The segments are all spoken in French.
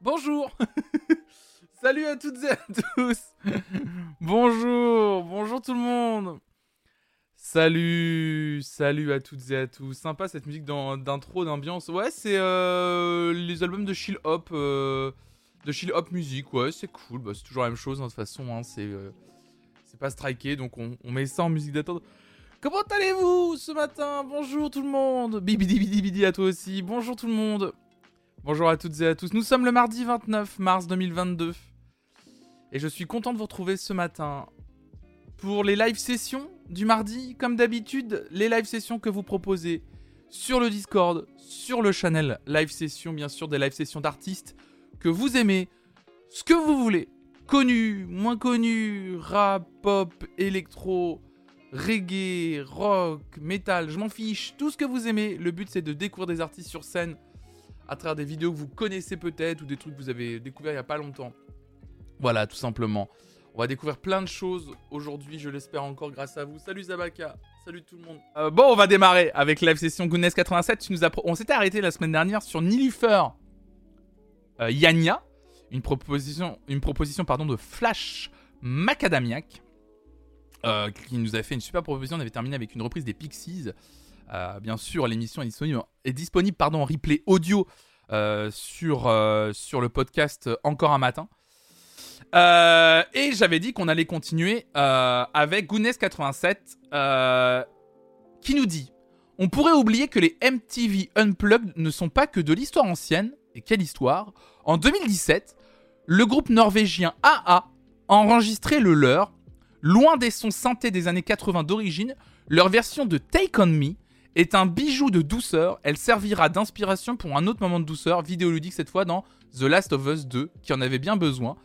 Bonjour Salut à toutes et à tous Bonjour Bonjour tout le monde Salut Salut à toutes et à tous Sympa cette musique d'in- d'intro, d'ambiance. Ouais, c'est euh, les albums de Chill Hop. euh, de Chill Hop Music, ouais, c'est cool. Bah, c'est toujours la même chose, hein, façon. hein, c'est euh, c'est pas striké, donc on, on met ça en musique d'attente. Comment allez-vous ce matin? Bonjour tout le monde Bibidi bidi bidi à toi aussi. Bonjour tout le monde Bonjour à toutes et à tous. Nous sommes le mardi 29 mars 2022. Et je suis content de vous retrouver ce matin pour les live sessions du mardi. Comme d'habitude, les live sessions que vous proposez sur le Discord, sur le channel live session, bien sûr, des live sessions d'artistes que vous aimez, ce que vous voulez. Connu, moins connu, rap, pop, électro, reggae, rock, metal, je m'en fiche, tout ce que vous aimez. Le but c'est de découvrir des artistes sur scène à travers des vidéos que vous connaissez peut-être ou des trucs que vous avez découverts il y a pas longtemps. Voilà, tout simplement. On va découvrir plein de choses aujourd'hui, je l'espère encore grâce à vous. Salut Zabaka, salut tout le monde. Euh, bon, on va démarrer avec live session Goodness 87. Tu nous as pro- On s'était arrêté la semaine dernière sur Nilifer euh, Yania, une proposition, une proposition pardon, de Flash Macadamiac, euh, qui nous a fait une super proposition. On avait terminé avec une reprise des Pixies. Euh, bien sûr, l'émission est disponible, pardon, en replay audio euh, sur, sur le podcast Encore un matin. Et j'avais dit qu'on allait continuer avec Goodness87 euh, qui nous dit On pourrait oublier que les MTV Unplugged ne sont pas que de l'histoire ancienne. Et quelle histoire En 2017, le groupe norvégien AA a enregistré le leur. Loin des sons synthés des années 80 d'origine, leur version de Take On Me est un bijou de douceur. Elle servira d'inspiration pour un autre moment de douceur, vidéoludique cette fois dans The Last of Us 2, qui en avait bien besoin.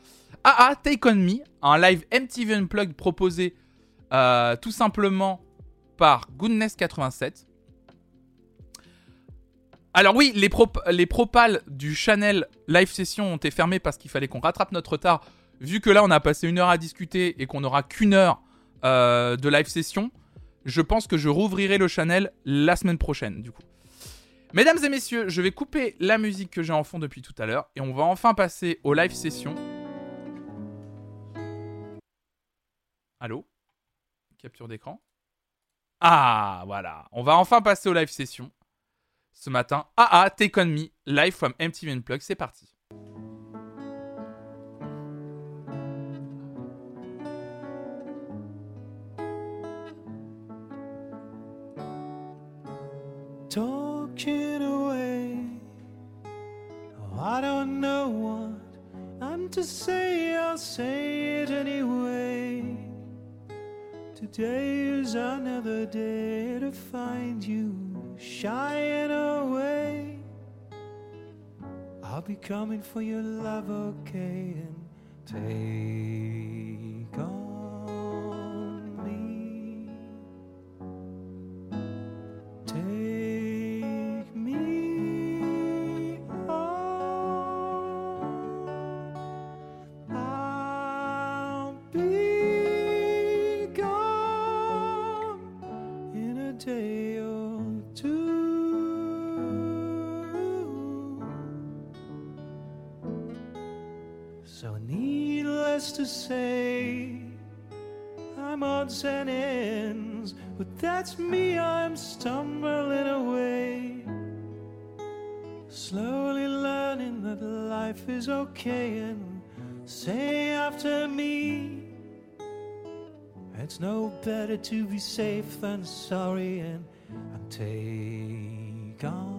AA Take On Me, un live MTV Unplugged proposé euh, tout simplement par Goodness87. Alors oui, les, prop- les propals du channel live session ont été fermés parce qu'il fallait qu'on rattrape notre retard. Vu que là on a passé une heure à discuter et qu'on n'aura qu'une heure euh, de live session, je pense que je rouvrirai le channel la semaine prochaine du coup. Mesdames et messieurs, je vais couper la musique que j'ai en fond depuis tout à l'heure et on va enfin passer aux live sessions. Allô? Capture d'écran Ah, voilà. On va enfin passer aux live sessions. Ce matin, AA, Take On Me, live from MTV Unplugged, c'est parti. Talking away. Oh, I don't know what I'm to say, I'll say it anyway. Today is another day to find you shying away. I'll be coming for your love, okay, and take say after me, it's no better to be safe than sorry, and, and take on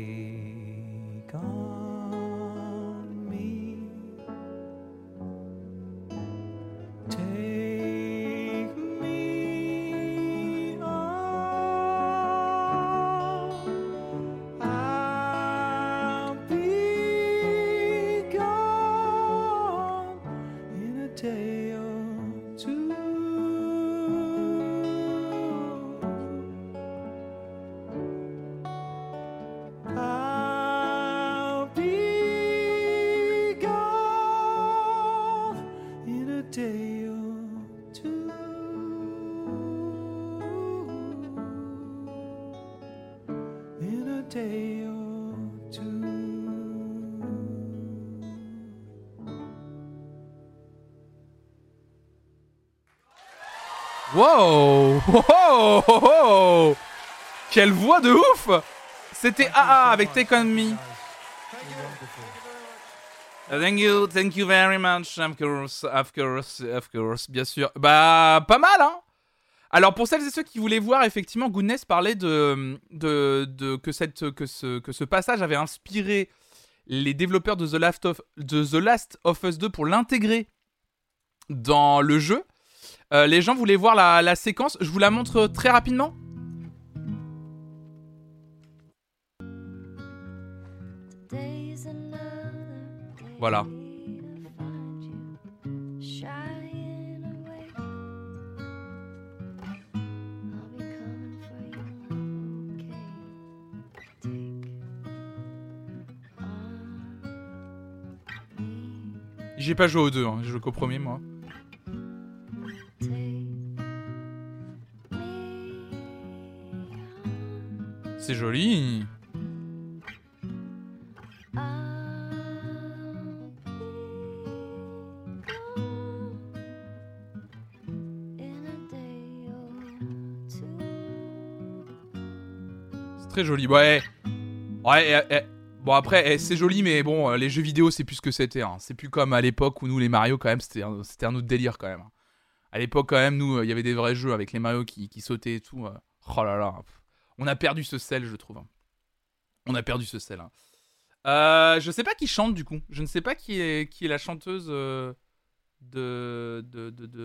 Wow oh, oh Quelle voix de ouf C'était AA avec Take On Me. Thank you, thank you very much, of course, of course, of course, bien sûr. Bah, pas mal, hein Alors, pour celles et ceux qui voulaient voir, effectivement, Goodness parlait de, de, de- que, cette, que, ce, que ce passage avait inspiré les développeurs de The Last of, de The Last of Us 2 pour l'intégrer dans le jeu. Euh, les gens voulaient voir la, la séquence. Je vous la montre très rapidement. Voilà. J'ai pas joué aux deux, hein. j'ai joué qu'au premier moi. C'est joli. C'est très joli. Ouais. Ouais, eh, eh. Bon après, eh, c'est joli, mais bon, euh, les jeux vidéo, c'est plus ce que c'était. hein. C'est plus comme à l'époque où nous, les Mario, quand même, c'était un, un autre délire quand même. À l'époque, quand même, nous, euh, il y avait des vrais jeux avec les Mario qui, qui sautaient et tout. euh. Oh là là. On a perdu ce sel, je trouve. hein. On a perdu ce sel. hein. Euh, je sais pas qui chante du coup. Je ne sais pas qui est, la chanteuse euh, de,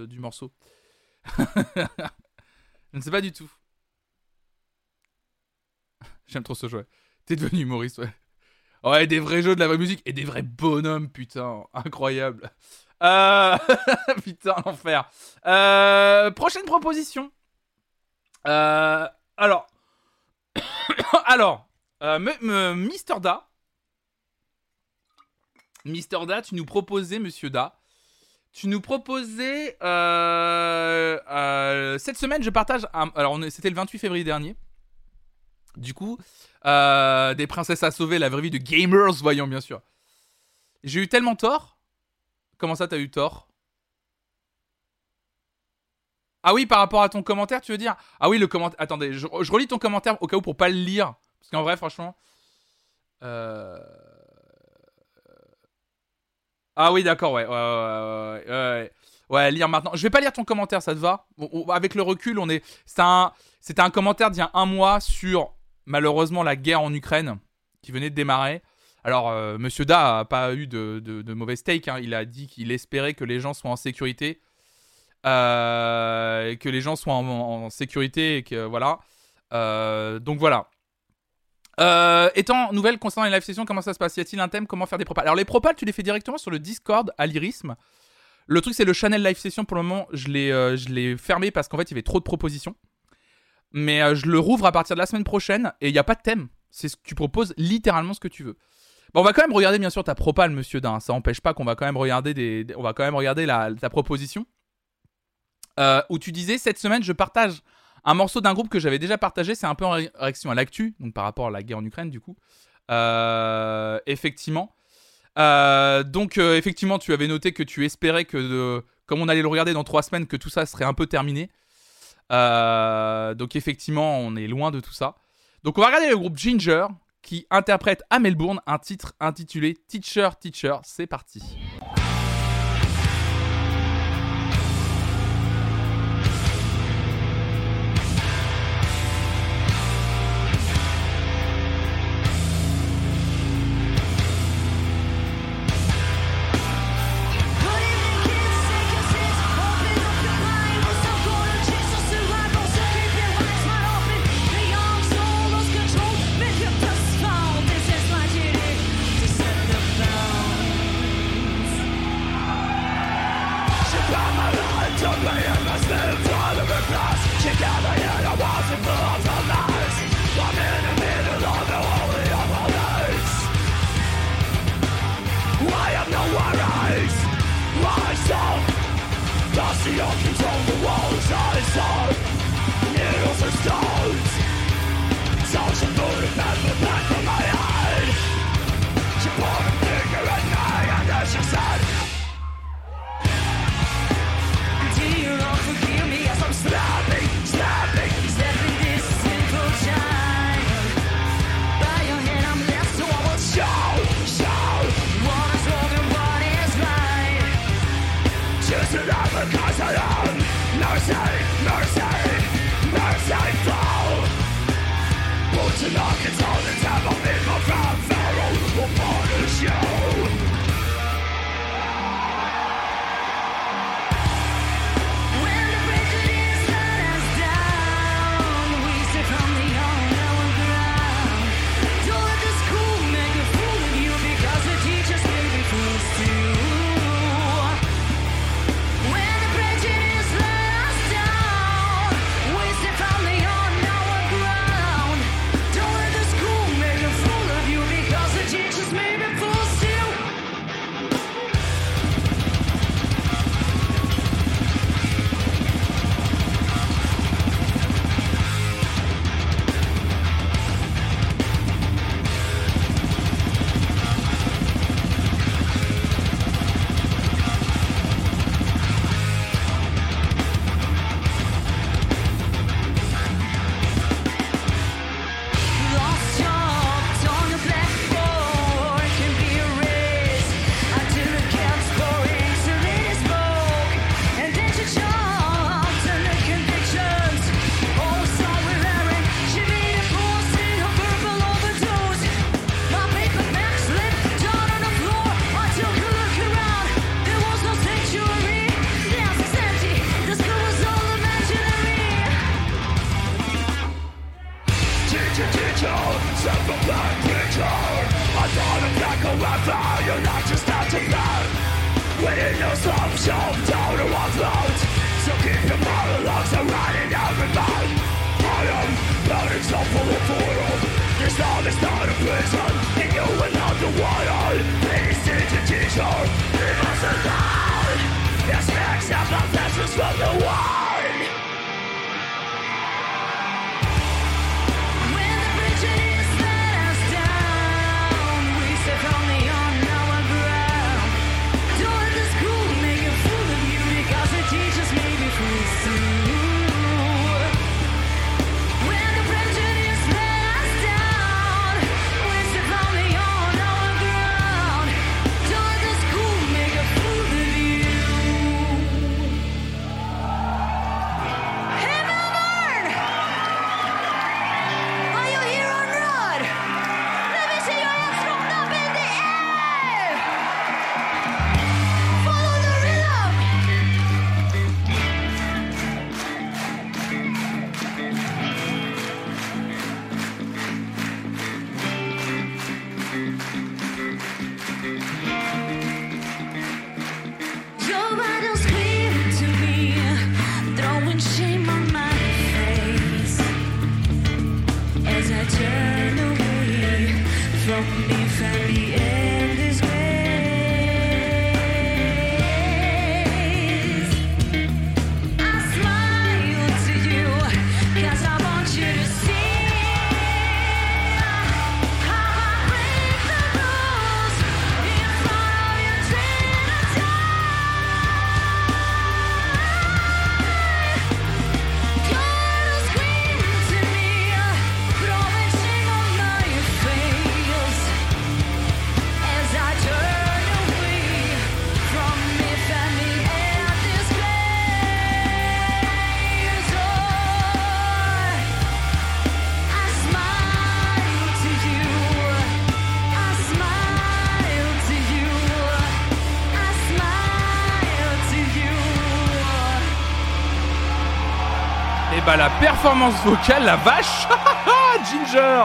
du morceau. je ne sais pas du tout. J'aime trop ce jeu. T'es devenu humoriste, ouais. Ouais, des vrais jeux, de la vraie musique et des vrais bonhommes, putain. Incroyable. Euh... putain, l'enfer. Euh, Prochaine proposition. Alors. alors. euh, Mister Da. Mister Da, tu nous proposais, monsieur Da. Tu nous proposais. euh, euh, cette semaine, je partage. alors, c'était le 28 février dernier. Du coup, des princesses à sauver, la vraie vie de gamers, voyons bien sûr. J'ai eu tellement tort. Comment ça, t'as eu tort? Ah oui, par rapport à ton commentaire, tu veux dire? Ah oui, le commentaire. Attendez, je, relis ton commentaire au cas où pour pas le lire. Parce qu'en vrai, franchement. Euh... Ah oui, d'accord, ouais. Ouais, ouais, ouais, ouais, lire maintenant. Je vais pas lire ton commentaire, ça te va? Avec le recul, on est. C'était un, un commentaire d'il y a un mois sur malheureusement la guerre en Ukraine qui venait de démarrer. Alors, euh, Monsieur Da a pas eu de, de, de mauvais take. hein. Il a dit qu'il espérait que les gens soient en sécurité, que les gens soient en, sécurité et que voilà. Euh, donc voilà. Euh, étant nouvelle concernant les live sessions, comment ça se passe? Y a-t-il un thème? Comment faire des propals Alors les propals, tu les fais directement sur le Discord à l'Irisme. Le truc, c'est le channel live session. Pour le moment, je l'ai, euh, je l'ai fermé parce qu'en fait, il y avait trop de propositions. Mais euh, je le rouvre à partir de la semaine prochaine et il n'y a pas de thème. C'est ce que tu proposes littéralement ce que tu veux. Bon, on va quand même regarder bien sûr ta propale, monsieur Dain. Ça n'empêche pas qu'on va quand même regarder des- on va quand même regarder la, ta proposition. Euh, où tu disais cette semaine, je partage un morceau d'un groupe que j'avais déjà partagé. C'est un peu en ré- réaction à l'actu, donc par rapport à la guerre en Ukraine, du coup. Euh, effectivement. Euh, donc effectivement, tu avais noté que tu espérais que, comme on allait le regarder dans trois semaines, que tout ça serait un peu terminé. Donc effectivement, on est loin de tout ça. Donc on va regarder le groupe Ginger qui interprète à Melbourne un titre intitulé Teacher Teacher. C'est parti. Performance vocale, la vache Ginger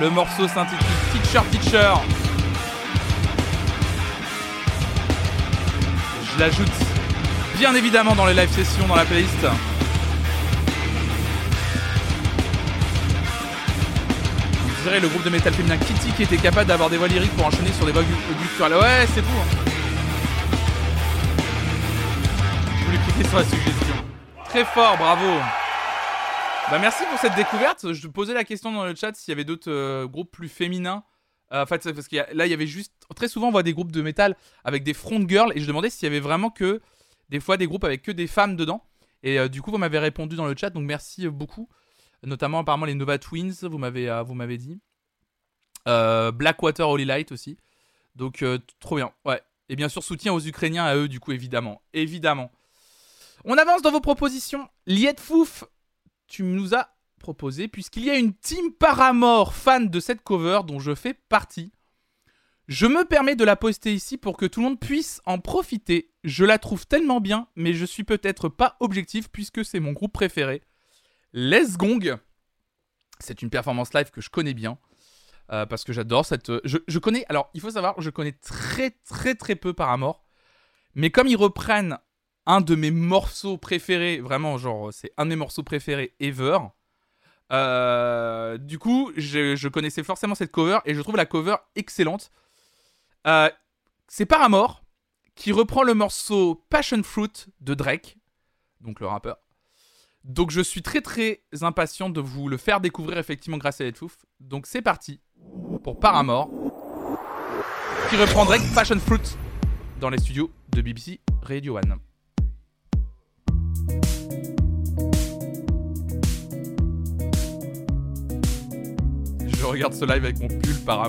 Le morceau s'intitule Teacher Teacher. Je l'ajoute bien évidemment dans les live sessions, dans la playlist. On dirait le groupe de métal féminin Kitty qui était capable d'avoir des voix lyriques pour enchaîner sur des voix gutturales. Ouais, c'est fou. Hein. Je voulais cliquer sur la suggestion. Très fort, bravo. Bah merci pour cette découverte. Je posais la question dans le chat s'il y avait d'autres euh, groupes plus féminins. Euh, en fait, parce que là, il y avait juste. Très souvent, on voit des groupes de métal avec des front girls et je demandais s'il y avait vraiment que. Des fois, des groupes avec que des femmes dedans. Et euh, du coup, vous m'avez répondu dans le chat, donc merci beaucoup. Notamment, apparemment, les Nova Twins, vous m'avez, vous m'avez dit. Blackwater Holy Light aussi. Donc, trop bien. Ouais. Et bien sûr, soutien aux Ukrainiens à eux, du coup, évidemment. Évidemment. On avance dans vos propositions. Liette Fouf tu nous as proposé, puisqu'il y a une team Paramore fan de cette cover dont je fais partie. Je me permets de la poster ici pour que tout le monde puisse en profiter. Je la trouve tellement bien, mais je suis peut-être pas objectif puisque c'est mon groupe préféré. Les Gong. C'est une performance live que je connais bien. Euh, parce que j'adore cette. Je, je, connais. Alors, il faut savoir, je connais très très très peu Paramore. Mais comme ils reprennent un de mes morceaux préférés, vraiment, genre, c'est un de mes morceaux préférés ever. Euh, du coup, je, connaissais forcément cette cover et je trouve la cover excellente. Euh, c'est Paramore qui reprend le morceau Passion Fruit de Drake, donc le rappeur. Donc je suis très très impatient de vous le faire découvrir effectivement grâce à Fouf. Donc c'est parti pour Paramore qui reprend Drake Passion Fruit dans les studios de BBC Radio 1. Je regarde ce live avec mon pull par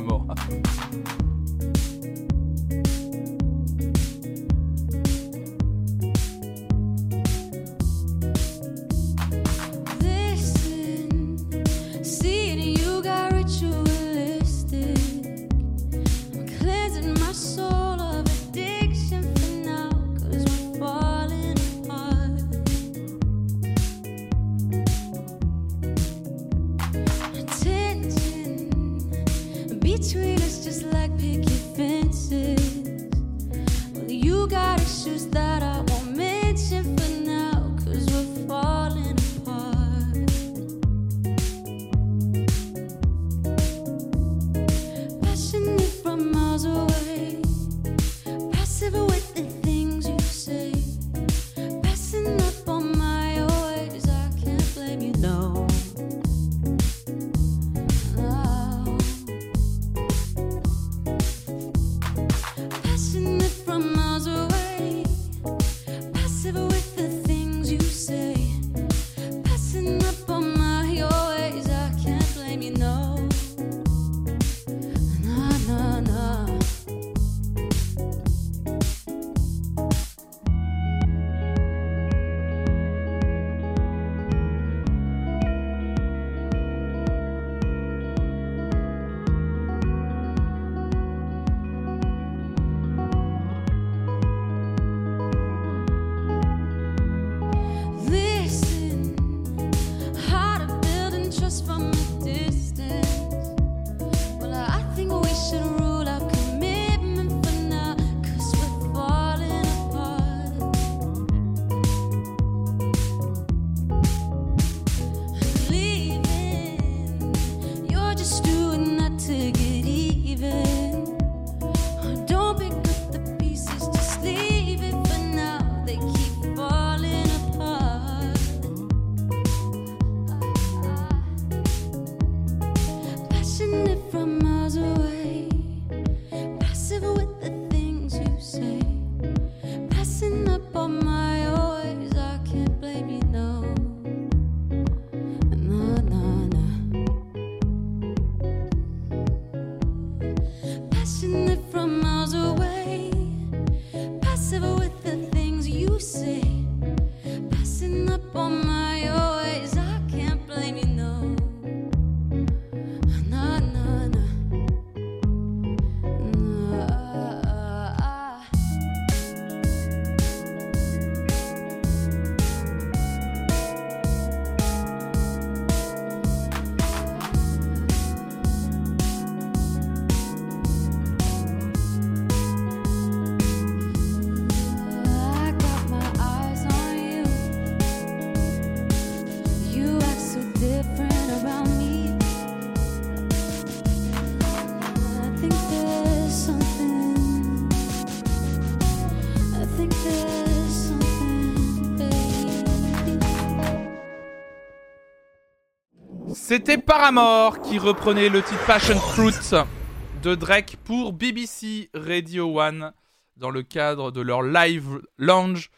C'était Paramore qui reprenait le titre Passion Fruit de Drake pour BBC Radio One dans le cadre de leur live lounge.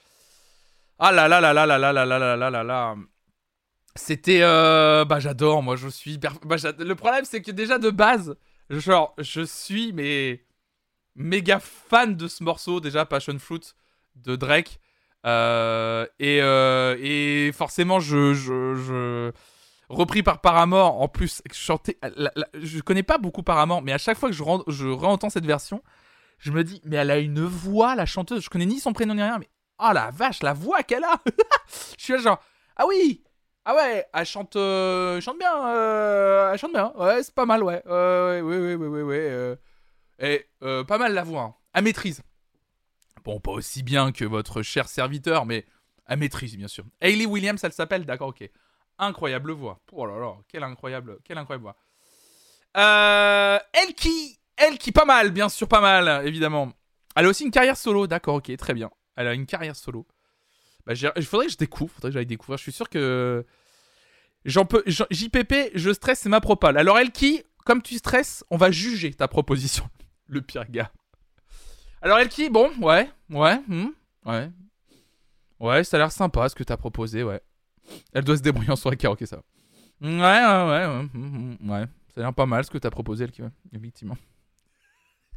Ah là là là là là là là là là là là. C'était euh, bah j'adore moi je suis bah, le problème c'est que déjà de base genre je suis mais méga fan de ce morceau déjà Passion Fruit de Drake euh, et, euh, forcément je repris par Paramore en plus chanté je connais pas beaucoup Paramore mais à chaque fois que je, je réentends cette version je me dis mais elle a une voix la chanteuse je connais ni son prénom ni rien mais oh la vache la voix qu'elle a je suis là genre ah oui ah ouais, elle chante, euh, chante bien, euh, elle chante bien. Ouais, c'est pas mal, ouais. ouais, ouais, ouais, ouais, ouais, ouais. Euh. et pas mal la voix. Hein. Elle maîtrise. Bon, pas aussi bien que votre cher serviteur, mais elle maîtrise, bien sûr. Hayley Williams, elle s'appelle, d'accord, ok. Incroyable voix. Oh là là, quelle incroyable, quelle incroyable voix. Euh, elle qui, elle qui, pas mal, bien sûr, pas mal, évidemment. Elle a aussi une carrière solo, d'accord, ok, très bien. Elle a une carrière solo. Bah, il faudrait que je découvre, faudrait que j'aille découvrir. Je suis sûr que j'en peux. JPP, je stresse, c'est ma propale. Alors Elki, comme tu stresses, on va juger ta proposition. Le pire gars. Alors Elki, bon, ouais, ouais, hmm, ouais, ouais, ça a l'air sympa ce que t'as proposé, ouais. Elle doit se débrouiller en soirée ok ça. Ouais, ouais, ouais, ouais, ouais. Ça a l'air pas mal ce que t'as proposé, Elki, ouais, effectivement.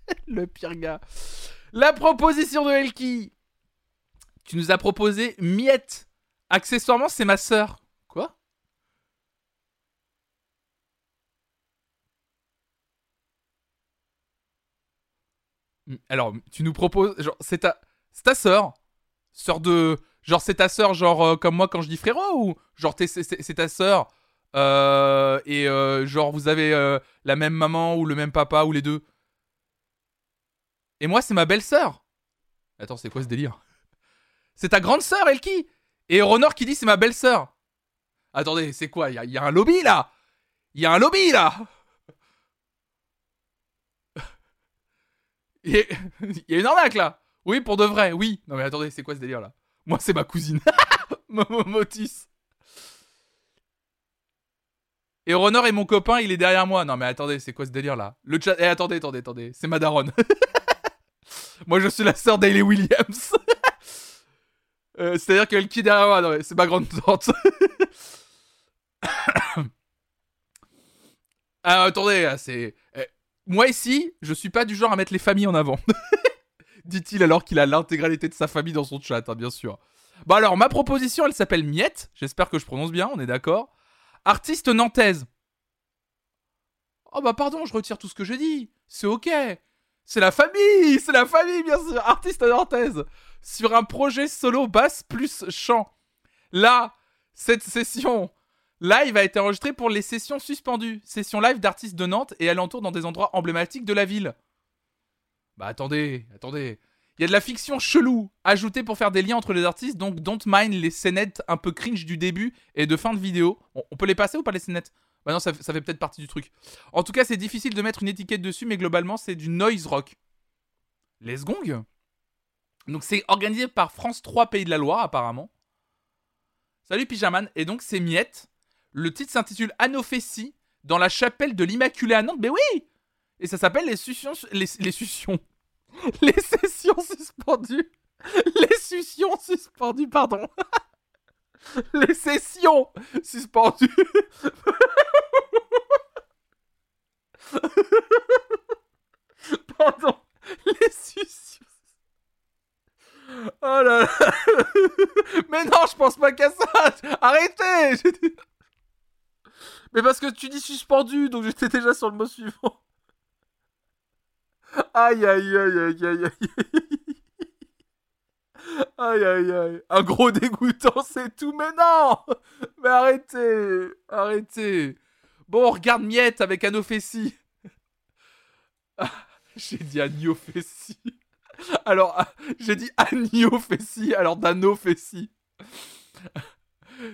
Le pire gars. La proposition de Elki tu nous as proposé Miette. Accessoirement, c'est ma sœur. Quoi? Alors, tu nous proposes. Genre, c'est ta. C'est ta sœur Sœur de. Genre, c'est ta sœur, genre, euh, comme moi quand je dis frérot Ou genre, c'est ta sœur euh, Et euh, genre, vous avez la même maman ou le même papa ou les deux? Et moi, c'est ma belle-sœur. Attends, c'est quoi ce délire? C'est ta grande sœur, Elki Et Ronor qui dit c'est ma belle-sœur. Attendez, c'est quoi? Il y, a un lobby là! Il y a un lobby là! Il y, a une arnaque là! Oui, pour de vrai, oui. Non mais attendez, c'est quoi ce délire là? Moi, c'est ma cousine. Momomotus. Et Ronor est mon copain, il est derrière moi. Non mais attendez, c'est quoi ce délire là? Le chat. Eh attendez, attendez, attendez. C'est ma daronne. moi, je suis la sœur d'Ailey Williams. Euh, c'est-à-dire qu'elle qui derrière moi, c'est ma grande tante. ah, attendez, c'est. Eh, moi ici, je suis pas du genre à mettre les familles en avant. Dit-il alors qu'il a l'intégralité de sa famille dans son chat, hein, bien sûr. Bon alors, ma proposition, elle s'appelle Miette. J'espère que je prononce bien, on est d'accord. Artiste nantaise. Oh bah pardon, je retire tout ce que j'ai dit. C'est ok. C'est la famille, c'est la famille, bien sûr. Artiste nantaise sur un projet solo basse plus chant. Là, cette session live a été enregistrée pour les sessions suspendues. Session live d'artistes de Nantes et alentour dans des endroits emblématiques de la ville. Bah attendez, attendez. Il y a de la fiction chelou ajoutée pour faire des liens entre les artistes, donc don't mind les scénettes un peu cringe du début et de fin de vidéo. On, peut les passer ou pas les scénettes? Bah non, ça, ça fait peut-être partie du truc. En tout cas, c'est difficile de mettre une étiquette dessus, mais globalement, c'est du noise rock. Les gongs donc c'est organisé par France 3 Pays de la Loire apparemment. Salut Pyjaman. Et donc c'est Miette. Le titre s'intitule Anophésie dans la chapelle de l'Immaculée à Nantes. Mais oui Et ça s'appelle les suctions... Les, les suctions... Les sessions suspendues. Les suctions suspendues, pardon. les sessions suspendues. pardon. Les suctions Oh là là Mais non, je pense pas qu'à ça Arrêtez Mais parce que tu dis suspendu, donc j'étais déjà sur le mot suivant. Aïe aïe aïe aïe aïe aïe Aïe aïe aïe Un gros dégoûtant, c'est tout, mais non Mais arrêtez Arrêtez Bon, regarde Miette avec Anophésie. J'ai dit Aniophésie. Alors, j'ai dit Agneau Fessi, alors Dano Fessi.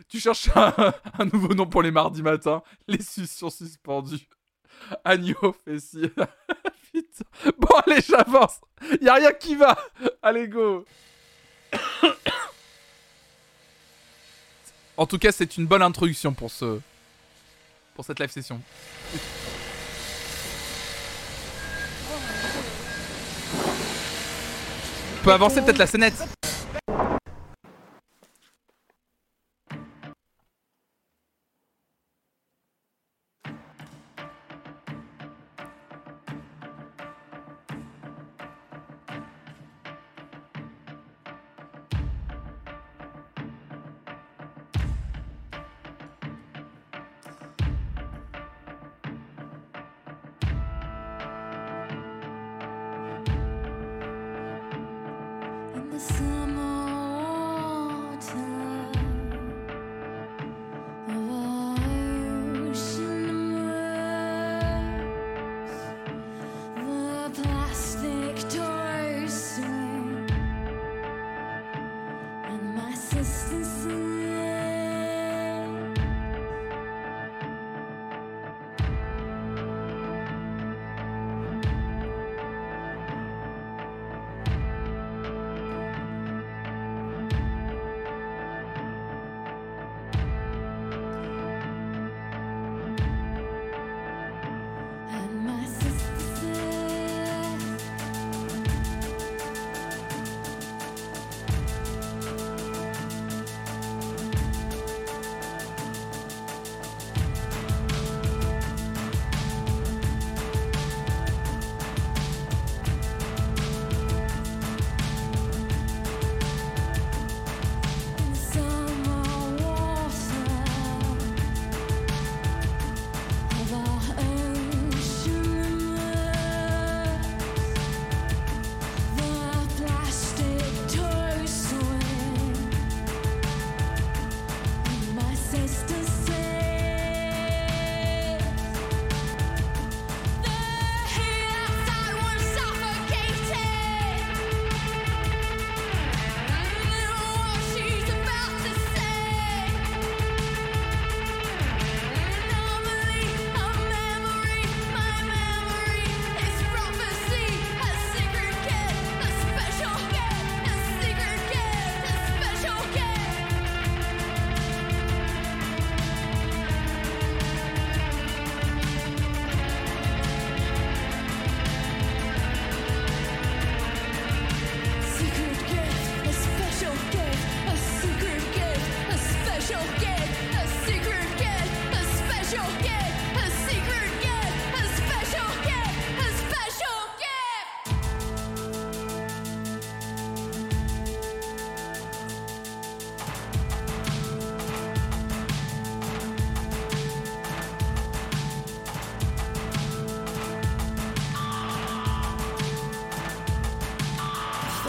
Tu cherches un, nouveau nom pour les mardis matins? Les suctions suspendues. Agneau Fessi. Bon, allez, j'avance. Y a rien qui va. Allez, go. en tout cas, c'est une bonne introduction pour ce. pour cette live session. On peut avancer peut-être la scénette.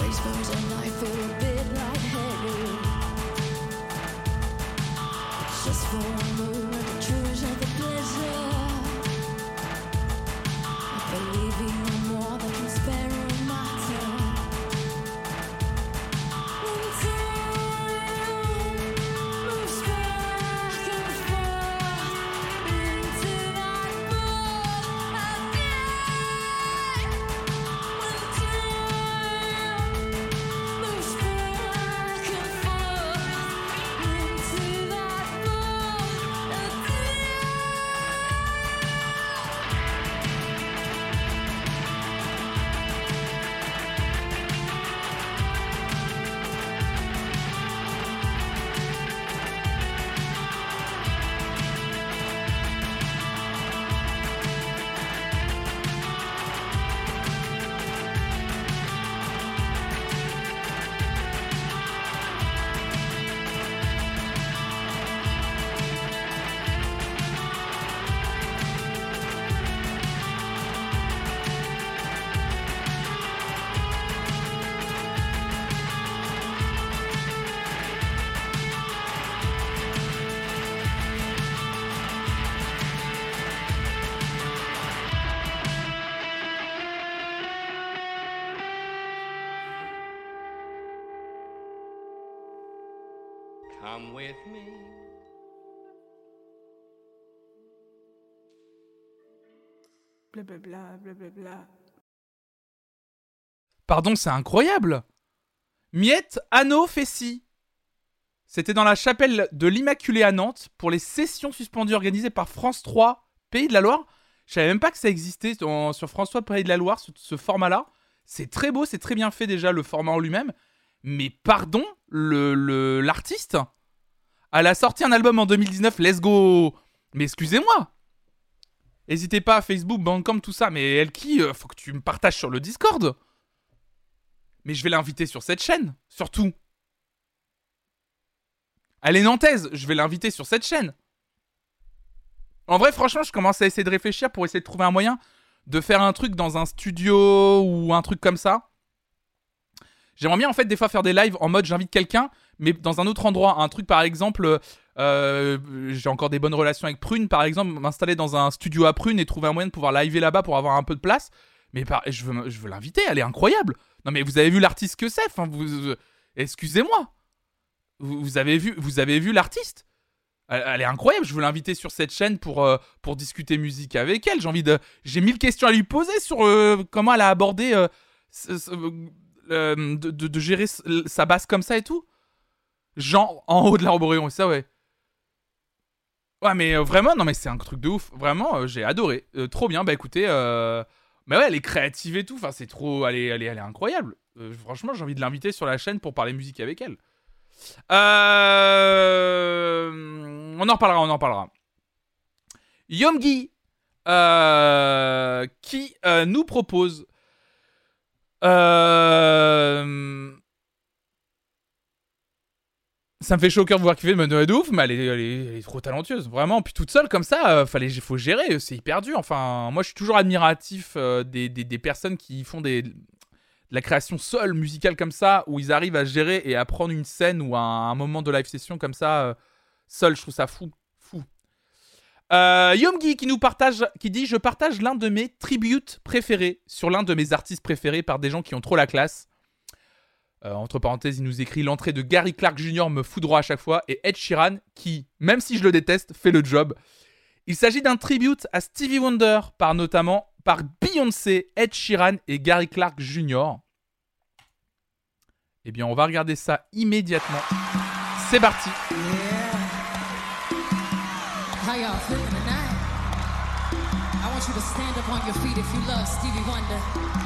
Face burns and I feel a Come with me. Blablabla, blablabla. Pardon, c'est incroyable Miette, anneau, fessie. C'était dans la chapelle de l'Immaculée à Nantes pour les sessions suspendues organisées par France 3 Pays de la Loire. Je savais même pas que ça existait en- sur France 3 Pays de la Loire, ce, ce format-là. C'est très beau, c'est très bien fait déjà le format en lui-même. Mais pardon, le le- l'artiste, elle a sorti un album en 2019, Let's Go. Mais excusez-moi. N'hésitez pas à Facebook, Bandcamp, tout ça. Mais elle qui euh, Faut que tu me partages sur le Discord. Mais je vais l'inviter sur cette chaîne, surtout. Elle est nantaise, je vais l'inviter sur cette chaîne. En vrai, franchement, je commence à essayer de réfléchir pour essayer de trouver un moyen de faire un truc dans un studio ou un truc comme ça. J'aimerais bien en fait des fois faire des lives en mode j'invite quelqu'un, mais dans un autre endroit. Un truc par exemple, euh, j'ai encore des bonnes relations avec Prune par exemple, m'installer dans un studio à Prune et trouver un moyen de pouvoir liver là-bas pour avoir un peu de place. Mais je veux, je veux l'inviter, elle est incroyable. Non mais vous avez vu l'artiste que c'est, enfin vous, euh, excusez-moi. Vous, avez vu, vous avez vu l'artiste elle, est incroyable. Je veux l'inviter sur cette chaîne pour euh, pour discuter musique avec elle. J'ai envie de, j'ai mille questions à lui poser sur comment elle a abordé de, de- gérer sa basse comme ça et tout. Genre en haut de l'arboréon, ça ouais. Ouais mais euh, vraiment, non mais c'est un truc de ouf. Vraiment, euh, j'ai adoré. Euh, trop bien. Bah écoutez, mais ouais, elle est créative et tout. Enfin, c'est trop, elle est, elle est, incroyable. Franchement, j'ai envie de l'inviter sur la chaîne pour parler musique avec elle. On en reparlera, on en reparlera. Yomgi, qui nous propose euh, ça me fait chaud au cœur de voir qu'il de ouf, mais elle est, elle, est, elle est trop talentueuse, vraiment. Puis toute seule comme ça, euh, fallait, faut gérer, c'est hyper dur. Enfin, moi je suis toujours admiratif euh, des, des, des personnes qui font des, de la création seule musicale comme ça, où ils arrivent à gérer et à prendre une scène ou un, un moment de live session comme ça, euh, seul. Je trouve ça fou, fou. Euh, Yomgi qui nous partage, qui dit je partage l'un de mes tributes préférés sur l'un de mes artistes préférés par des gens qui ont trop la classe. Euh, entre parenthèses, il nous écrit l'entrée de Gary Clark Jr. me fout droit à chaque fois et Ed Sheeran qui, même si je le déteste, fait le job. Il s'agit d'un tribute à Stevie Wonder par notamment par Beyoncé, Ed Sheeran et Gary Clark Jr. Eh bien, on va regarder ça immédiatement. C'est parti. I want you to stand up on your feet. If you love Stevie Wonder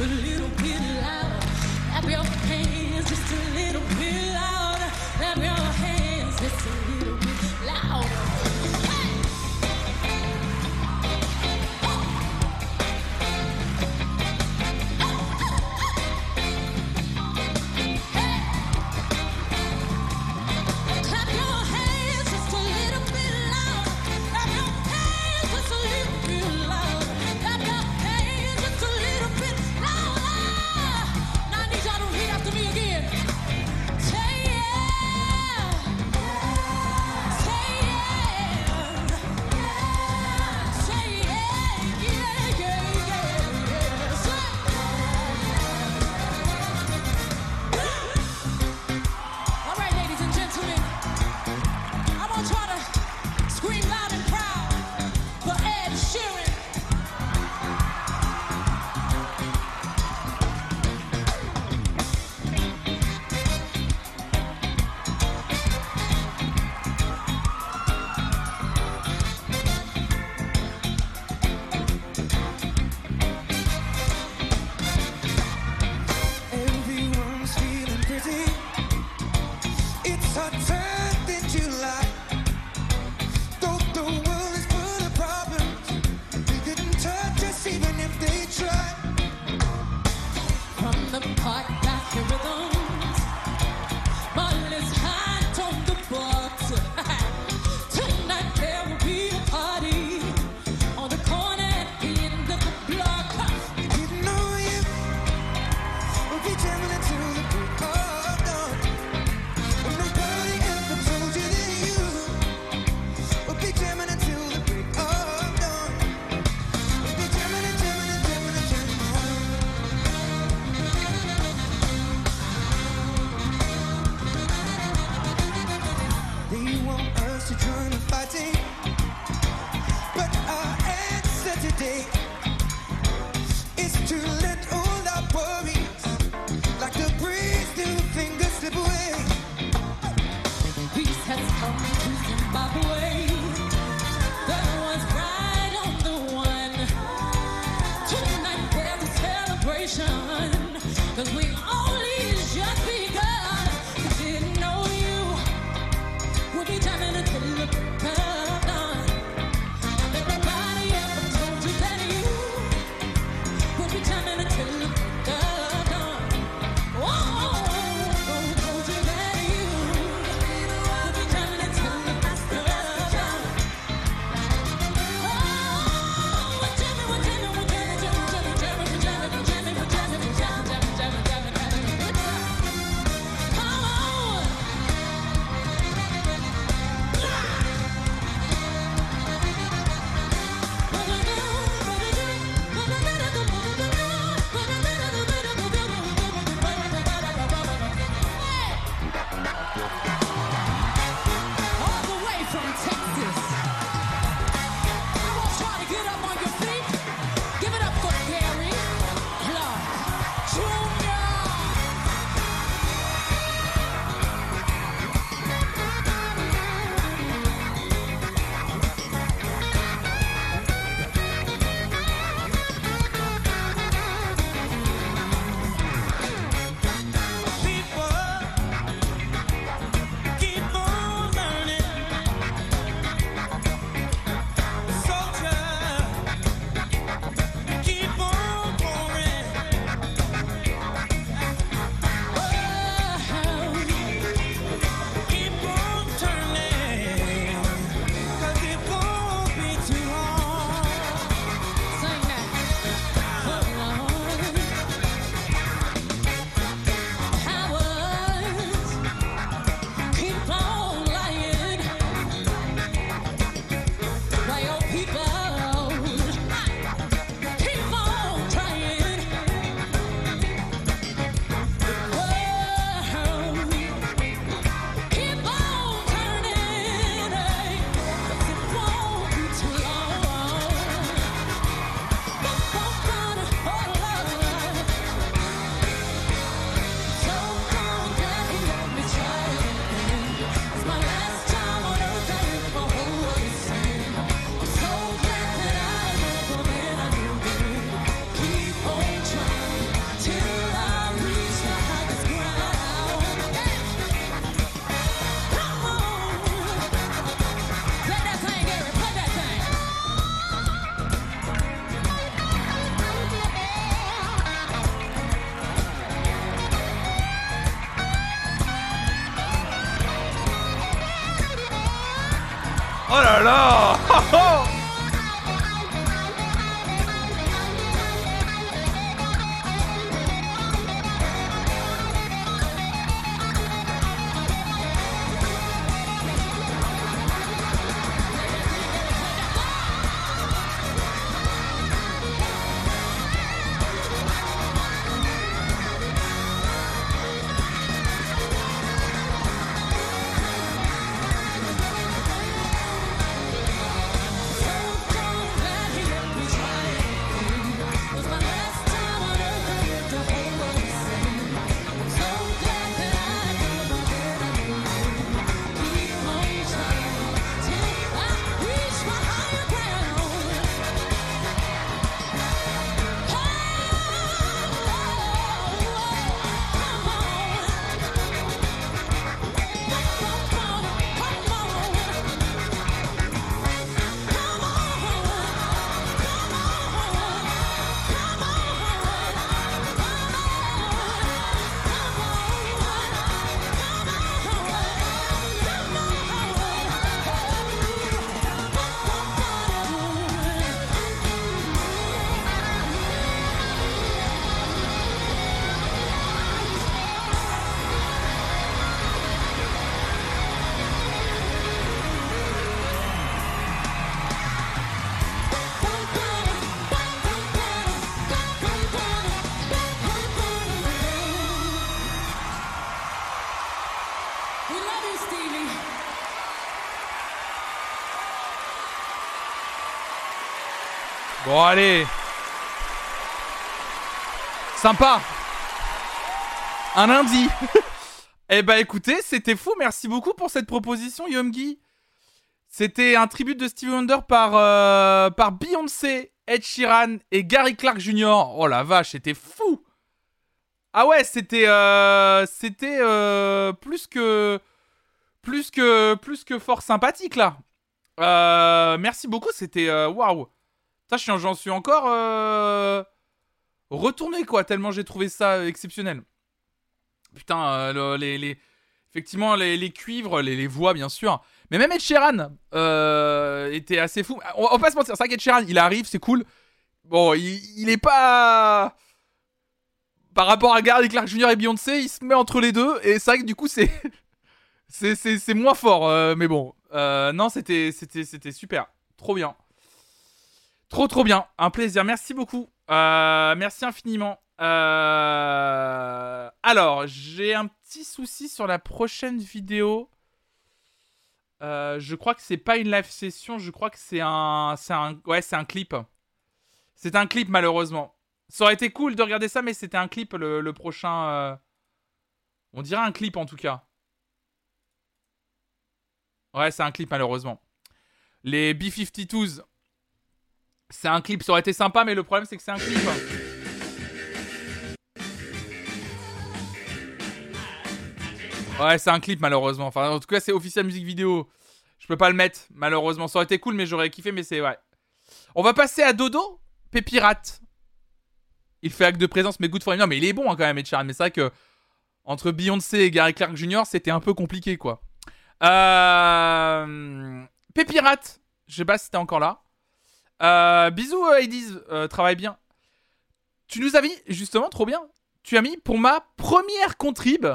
a little bit like. Bon, allez. Sympa. Un lundi. eh bah écoutez, c'était fou. Merci beaucoup pour cette proposition, Yomgi. C'était un tribut de Stevie Wonder par, euh, Beyoncé, Ed Sheeran et Gary Clark Jr. Oh la vache, c'était fou. Ah ouais, c'était euh, c'était euh, plus que plus que plus que fort sympathique là. Merci beaucoup, c'était waouh. Suis- j'en suis encore euh, retourné quoi, tellement j'ai trouvé ça exceptionnel. Putain, euh, le- les, effectivement les, cuivres, les, voix bien sûr, mais même Ed Sheeran euh, était assez fou. On, va pas se mentir, c'est vrai qu'Ed Sheeran, il arrive, c'est cool. Bon, il, est pas par rapport à Gary Clark Jr et Beyoncé, il se met entre les deux et c'est vrai que du coup c'est c'est moins fort, mais bon, non c'était c'était c'était super, trop bien. Trop trop bien, un plaisir, merci beaucoup, Euh, merci infiniment. Euh, Alors, j'ai un petit souci sur la prochaine vidéo. Euh, je crois que c'est pas une live session, je crois que c'est un, ouais, c'est un clip. C'est un clip malheureusement. Ça aurait été cool de regarder ça, mais c'était un clip le, le prochain. On dirait un clip en tout cas. Ouais, c'est un clip malheureusement. Les B-52s, c'est un clip, ça aurait été sympa, mais le problème c'est que c'est un clip. Ouais, c'est un clip malheureusement. Enfin, en tout cas, c'est officiel musique vidéo. Je peux pas le mettre, malheureusement. Ça aurait été cool, mais j'aurais kiffé, mais c'est ouais. On va passer à Dodo, Pépirate. Il fait acte de présence, mais good for him. Non, mais il est bon hein, quand même, Ed. Mais c'est vrai que entre Beyoncé et Gary Clark Jr., c'était un peu compliqué, quoi. Euh... Pépirate. Je sais pas si t'es encore là. Euh, bisous, euh, Hades. Euh, travaille bien. Tu nous as mis, justement, trop bien. Tu as mis pour ma première contrib.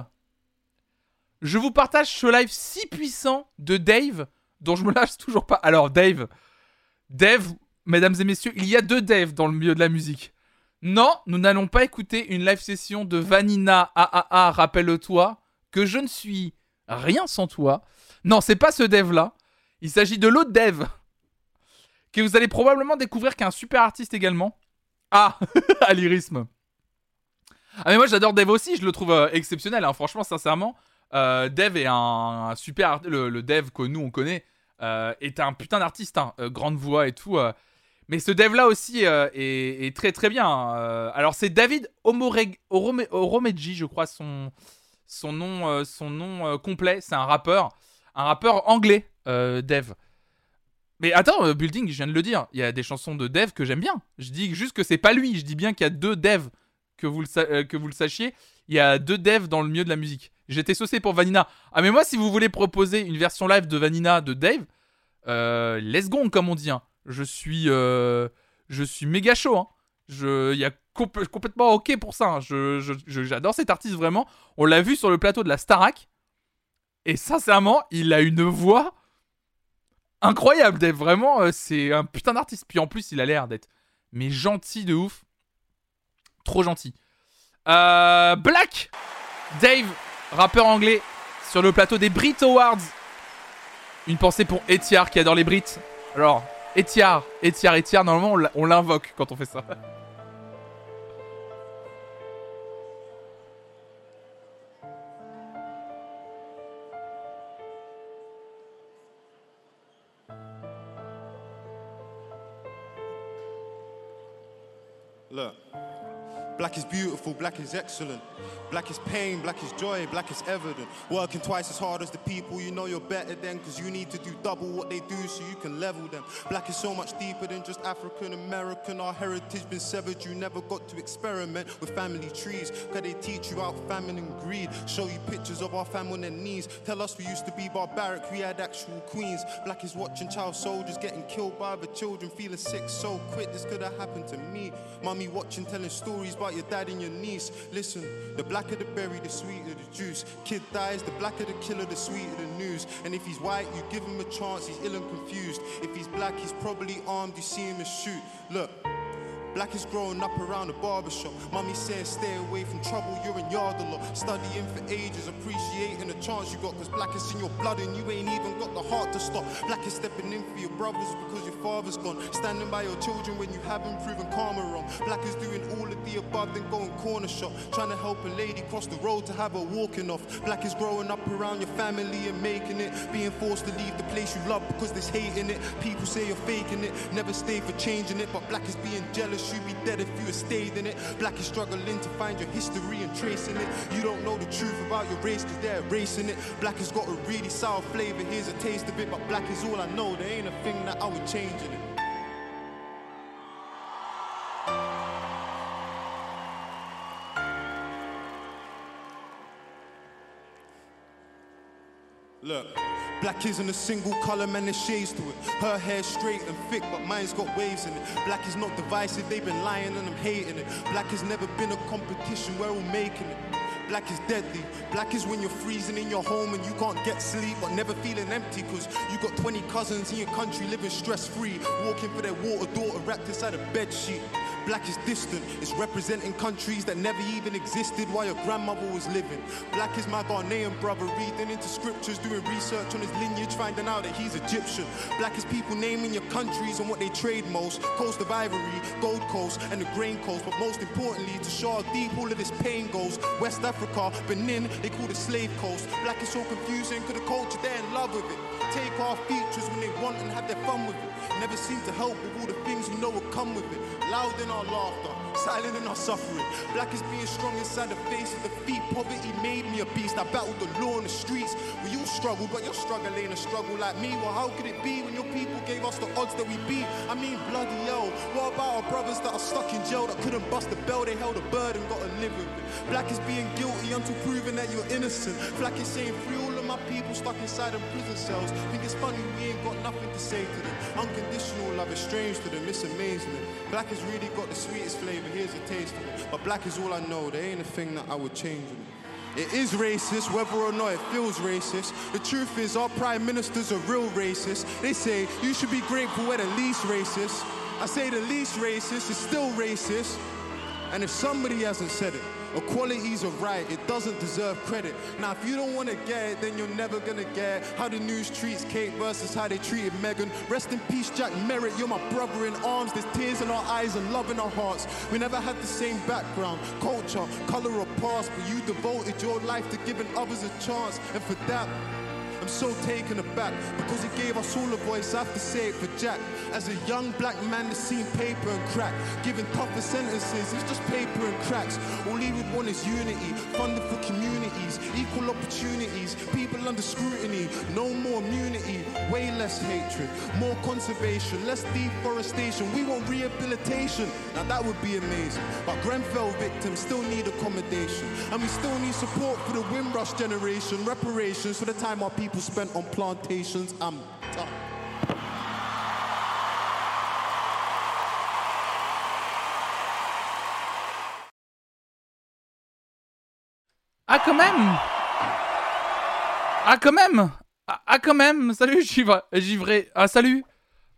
Je vous partage ce live si puissant de Dave, dont je me lâche toujours pas. Alors, Dave. Dave, mesdames et messieurs, il y a deux Dave dans le milieu de la musique. Non, nous n'allons pas écouter une live session de Vanina AAA, rappelle-toi, que je ne suis rien sans toi. Non, c'est pas ce Dave là. Il s'agit de l'autre Dave. Que vous allez probablement découvrir qu'un super artiste également. Ah, à lyrisme. Ah, mais moi j'adore Dave aussi, je le trouve euh, exceptionnel, hein. franchement, sincèrement. Euh, Dave est un, super le, Dave que nous on connaît euh, est un putain d'artiste, hein. Grande voix et tout. Mais ce Dave là aussi est, très très bien. alors c'est David Omoreg- je crois son son nom son nom complet. C'est un rappeur, un rappeur anglais, Dave. Mais attends, euh, Building, je viens de le dire, il y a des chansons de Dev que j'aime bien. Je dis juste que c'est pas lui, je dis bien qu'il y a deux Dev, que vous le, euh, que vous le sachiez. Il y a deux Dev dans le milieu de la musique. J'étais saucé pour Vanina. Ah mais moi, si vous voulez proposer une version live de Vanina de Dave, euh, let's go, comme on dit. hein. Je suis, je suis méga chaud. Hein. Je, y a compl- complètement ok pour ça. hein. J'adore cet artiste vraiment. On l'a vu sur le plateau de la Starac. Et sincèrement, il a une voix incroyable. Dave. Vraiment, euh, c'est un putain d'artiste. Puis en plus, il a l'air d'être mais gentil de ouf. Trop gentil. Euh, Black Dave, rappeur anglais, sur le plateau des Brit Awards. Une pensée pour Etiar qui adore les Brits. Alors, Etiar, Etiar, Etiar, normalement on l'invoque quand on fait ça. Black is beautiful, black is excellent. Black is pain, black is joy, black is evident. Working twice as hard as the people you know you're better than, cause you need to do double what they do so you can level them. Black is so much deeper than just African American. Our heritage been severed, you never got to experiment with family trees. Cause they teach you about famine and greed. Show you pictures of our fam on their knees. Tell us we used to be barbaric, we had actual queens. Black is watching child soldiers getting killed by the children, feeling sick so quick. This could have happened to me. Mummy watching, telling stories about your dad and your niece. Listen, the blacker the berry, the sweeter the juice. Kid dies, the blacker the killer, the sweeter the news. And if he's white, you give him a chance, he's ill and confused. If he's black, he's probably armed, you see him and shoot. Look. Black is growing up around the barbershop. Mommy saying stay away from trouble, you're in yard a lot. Studying for ages, appreciating the chance you got. Cause black is in your blood and you ain't even got the heart to stop. Black is stepping in for your brothers because your father's gone. Standing by your children when you haven't proven karma wrong. Black is doing all of the above, then going corner shop. Trying to help a lady cross the road to have her walking off. Black is growing up around your family and making it. Being forced to leave the place you love because there's hate in it. People say you're faking it, never stay for changing it. But black is being jealous, you'd be dead if you had stayed in it. Black is struggling to find your history and tracing it. You don't know the truth about your race because they're erasing it. Black has got a really sour flavor, here's a taste of it. But black is all I know, there ain't a thing that I would change in it. Look, black isn't a single color, man, there's shades to it. Her hair's straight and thick, but mine's got waves in it. Black is not divisive, they've been lying and I'm hating it. Black has never been a competition, we're all making it. Black is deadly. Black is when you're freezing in your home and you can't get sleep, but never feeling empty because you got 20 cousins in your country living stress free, walking for their water daughter wrapped inside a bed sheet. Black is distant, it's representing countries that never even existed while your grandmother was living. Black is my Ghanaian brother reading into scriptures, doing research on his lineage, finding out that he's Egyptian. Black is people naming your countries and what they trade most Coast of Ivory, Gold Coast, and the Grain Coast. But most importantly, to show how deep all of this pain goes. West Africa, Benin, they call the Slave Coast. Black is so confusing, cause the culture, they're in love with it. Take our features when they want and have their fun with it. Never seem to help with all the things you know will come with it. Loud in our laughter, silent in our suffering. Black is being strong inside the face of defeat. Poverty made me a beast. I battled the law in the streets. We all struggle, but your struggle ain't a struggle like me. Well, how could it be when your people gave us the odds that we beat? I mean, bloody hell. What about our brothers that are stuck in jail that couldn't bust the bell? They held a bird and got with it. Black is being guilty until proven that you're innocent. Black is saying free people stuck inside them prison cells. Think it's funny we ain't got nothing to say to them. Unconditional love is strange to them. It's amazing. Black has really got the sweetest flavor. Here's a taste of it. But black is all I know. There ain't a thing that I would change in it. It is racist, whether or not it feels racist. The truth is, our prime ministers are real racist. They say you should be grateful we're the least racist. I say the least racist is still racist. And if somebody hasn't said it, equality's a right, it doesn't deserve credit. Now, if you don't want to get it, then you're never gonna get how the news treats Kate versus how they treated Megan. Rest in peace, Jack Merritt, you're my brother in arms. There's tears in our eyes and love in our hearts. We never had the same background, culture, color, or past, but you devoted your life to giving others a chance. And for that, I'm so taken aback because he gave us all a voice. I have to say it for Jack. As a young black man that's seen paper and crack, giving tougher sentences, it's just paper and cracks. All he would want is unity, funding for communities, equal opportunities, people under scrutiny, no more immunity, way less hatred, more conservation, less deforestation. We want rehabilitation. Now that would be amazing. But Grenfell victims still need accommodation, and we still need support for the Windrush generation, reparations for the time our people to spend on plantations, I'm. Ah quand même Ah quand même Ah, ah quand même Salut Givré Ah salut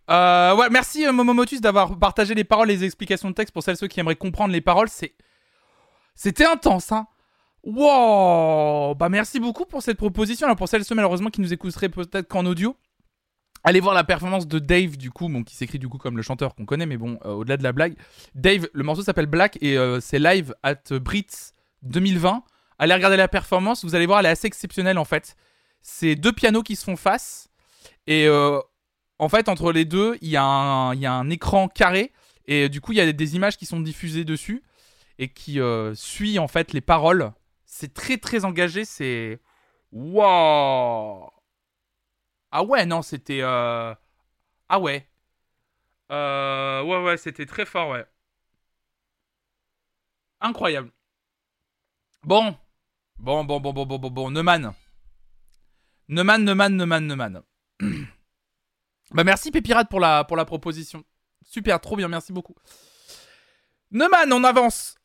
euh, ouais, merci euh, Momomotus d'avoir partagé les paroles et les explications de texte pour celles ceux qui aimeraient comprendre les paroles. C'est, c'était intense. Hein. Wow Bah merci beaucoup pour cette proposition. Alors pour celles ceux malheureusement qui nous écouteraient peut-être qu'en audio, allez voir la performance de Dave du coup, bon, qui s'écrit du coup comme le chanteur qu'on connaît, mais bon, euh, au-delà de la blague. Dave, le morceau s'appelle Black et euh, c'est live at Brits 2020. Allez regarder la performance, vous allez voir, elle est assez exceptionnelle en fait. C'est deux pianos qui se font face et euh, en fait entre les deux, il y, y a un écran carré et du coup il y a des images qui sont diffusées dessus et qui suit en fait les paroles. C'est très très engagé, c'est waouh. Ah ouais non c'était euh, ah ouais Euh, ouais ouais c'était très fort ouais incroyable. Bon bon bon bon bon bon bon bon Neumann Neumann Neumann Neumann Neumann. bah merci Pépirate pour la pour la proposition. Super trop bien merci beaucoup. Neumann on avance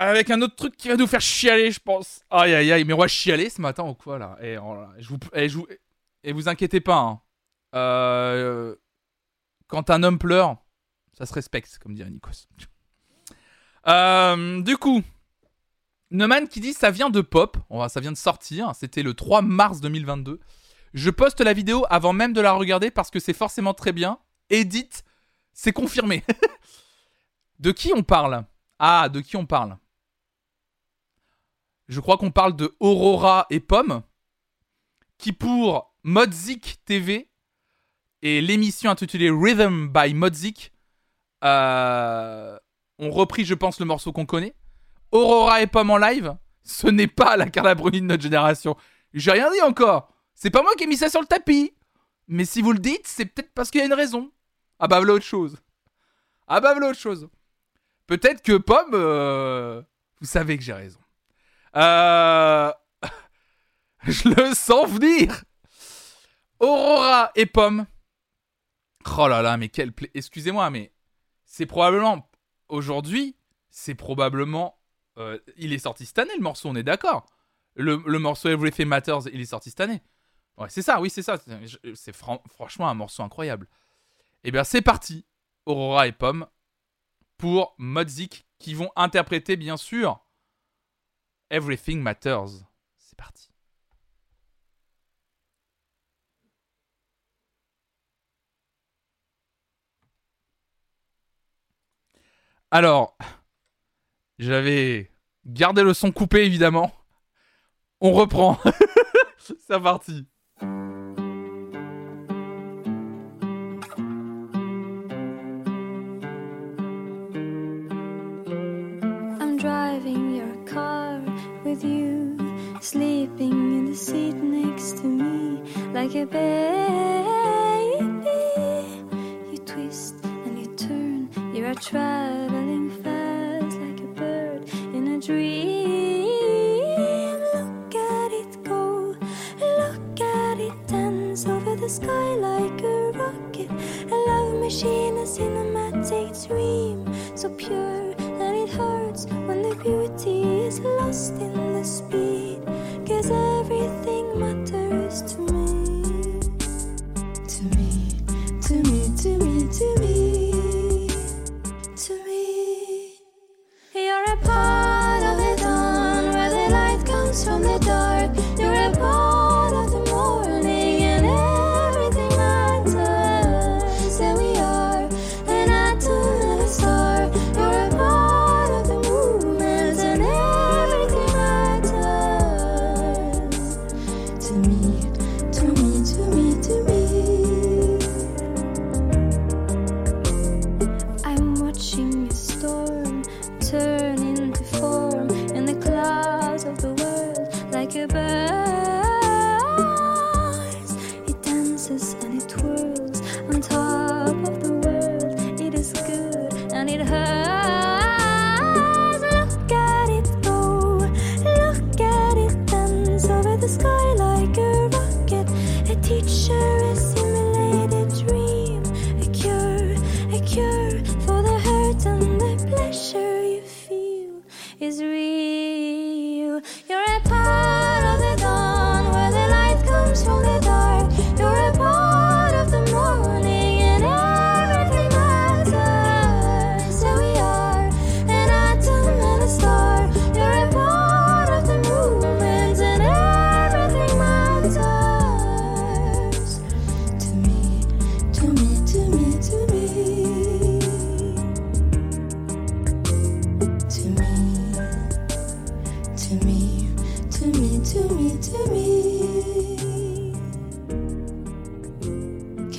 avec un autre truc qui va nous faire chialer, je pense. Aïe aïe aïe, mais on va chialer ce matin ou quoi là? Et, oh là, je vous, et, je vous, inquiétez pas. hein. Euh, quand un homme pleure, ça se respecte, comme dirait Nikos. Euh, du coup, Neumann qui dit ça vient de pop, ça vient de sortir, c'était le 3 mars 2022. Je poste la vidéo avant même de la regarder parce que c'est forcément très bien. Edith, c'est confirmé. de qui on parle? Ah, de qui on parle? Je crois qu'on parle de Aurora et Pomme, qui pour Modzik TV et l'émission intitulée Rhythm by Modzik euh, ont repris, je pense, le morceau qu'on connaît. Aurora et Pomme en live, ce n'est pas la Carla Bruni de notre génération. J'ai rien dit encore. C'est pas moi qui ai mis ça sur le tapis. Mais si vous le dites, c'est peut-être parce qu'il y a une raison. Ah bah voilà autre chose. Ah bah voilà autre chose. Peut-être que Pomme, euh, vous savez que j'ai raison. Euh... Je le sens venir. Aurora et Pomme. Oh là là, mais quel pla- Excusez-moi, mais c'est probablement aujourd'hui, c'est probablement. euh, il est sorti cette année le morceau, on est d'accord. Le, le morceau Everything Matters, il est sorti cette année. Ouais, c'est ça, oui, c'est ça. C'est- franchement un morceau incroyable. Eh bien, c'est parti, Aurora et Pomme, pour Modzik, qui vont interpréter, bien sûr, Everything Matters. C'est parti. Alors, j'avais gardé le son coupé, évidemment. On reprend. C'est parti. The seat next to me like a baby. You twist and you turn, you are traveling fast like a bird in a dream. Look at it go, look at it dance over the sky like a rocket. A love machine, a cinematic dream, so pure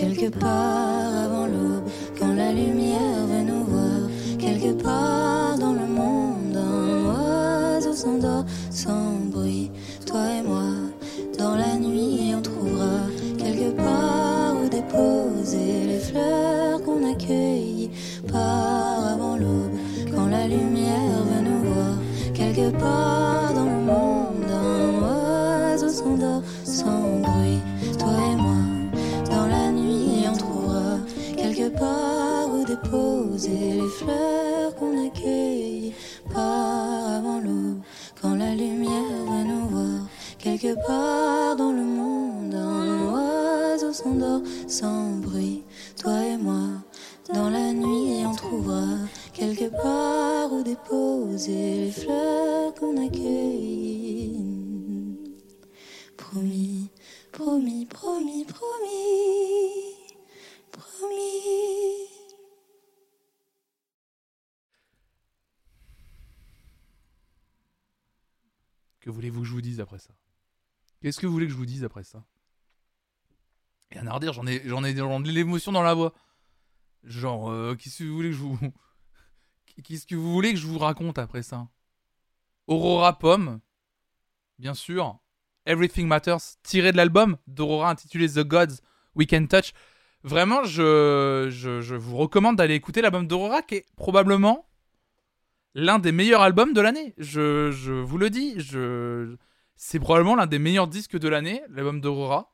quelque part avant l'aube, quand la lumière veut nous voir, quelque part dans le monde, un oiseau s'endort sans bruit, toi et moi, dans la nuit on trouvera quelque part où déposer les fleurs qu'on accueille. Par avant l'aube, quand la lumière veut nous voir, quelque part les fleurs qu'on accueille. Promis, promis, promis, promis, promis. Que voulez-vous que je vous dise après ça? Qu'est-ce que vous voulez que je vous dise après ça? Et à dire, j'en ai, j'en ai, ai l'émotion dans la voix. Genre, euh, qu'est-ce que vous voulez que je vous, qu'est-ce que vous voulez que je vous raconte après ça? Aurora Pomme, bien sûr. Everything Matters, tiré de l'album d'Aurora intitulé The Gods We Can Touch. Vraiment, je, je, je vous recommande d'aller écouter l'album d'Aurora qui est probablement l'un des meilleurs albums de l'année. Je, je vous le dis, je... c'est probablement l'un des meilleurs disques de l'année, l'album d'Aurora.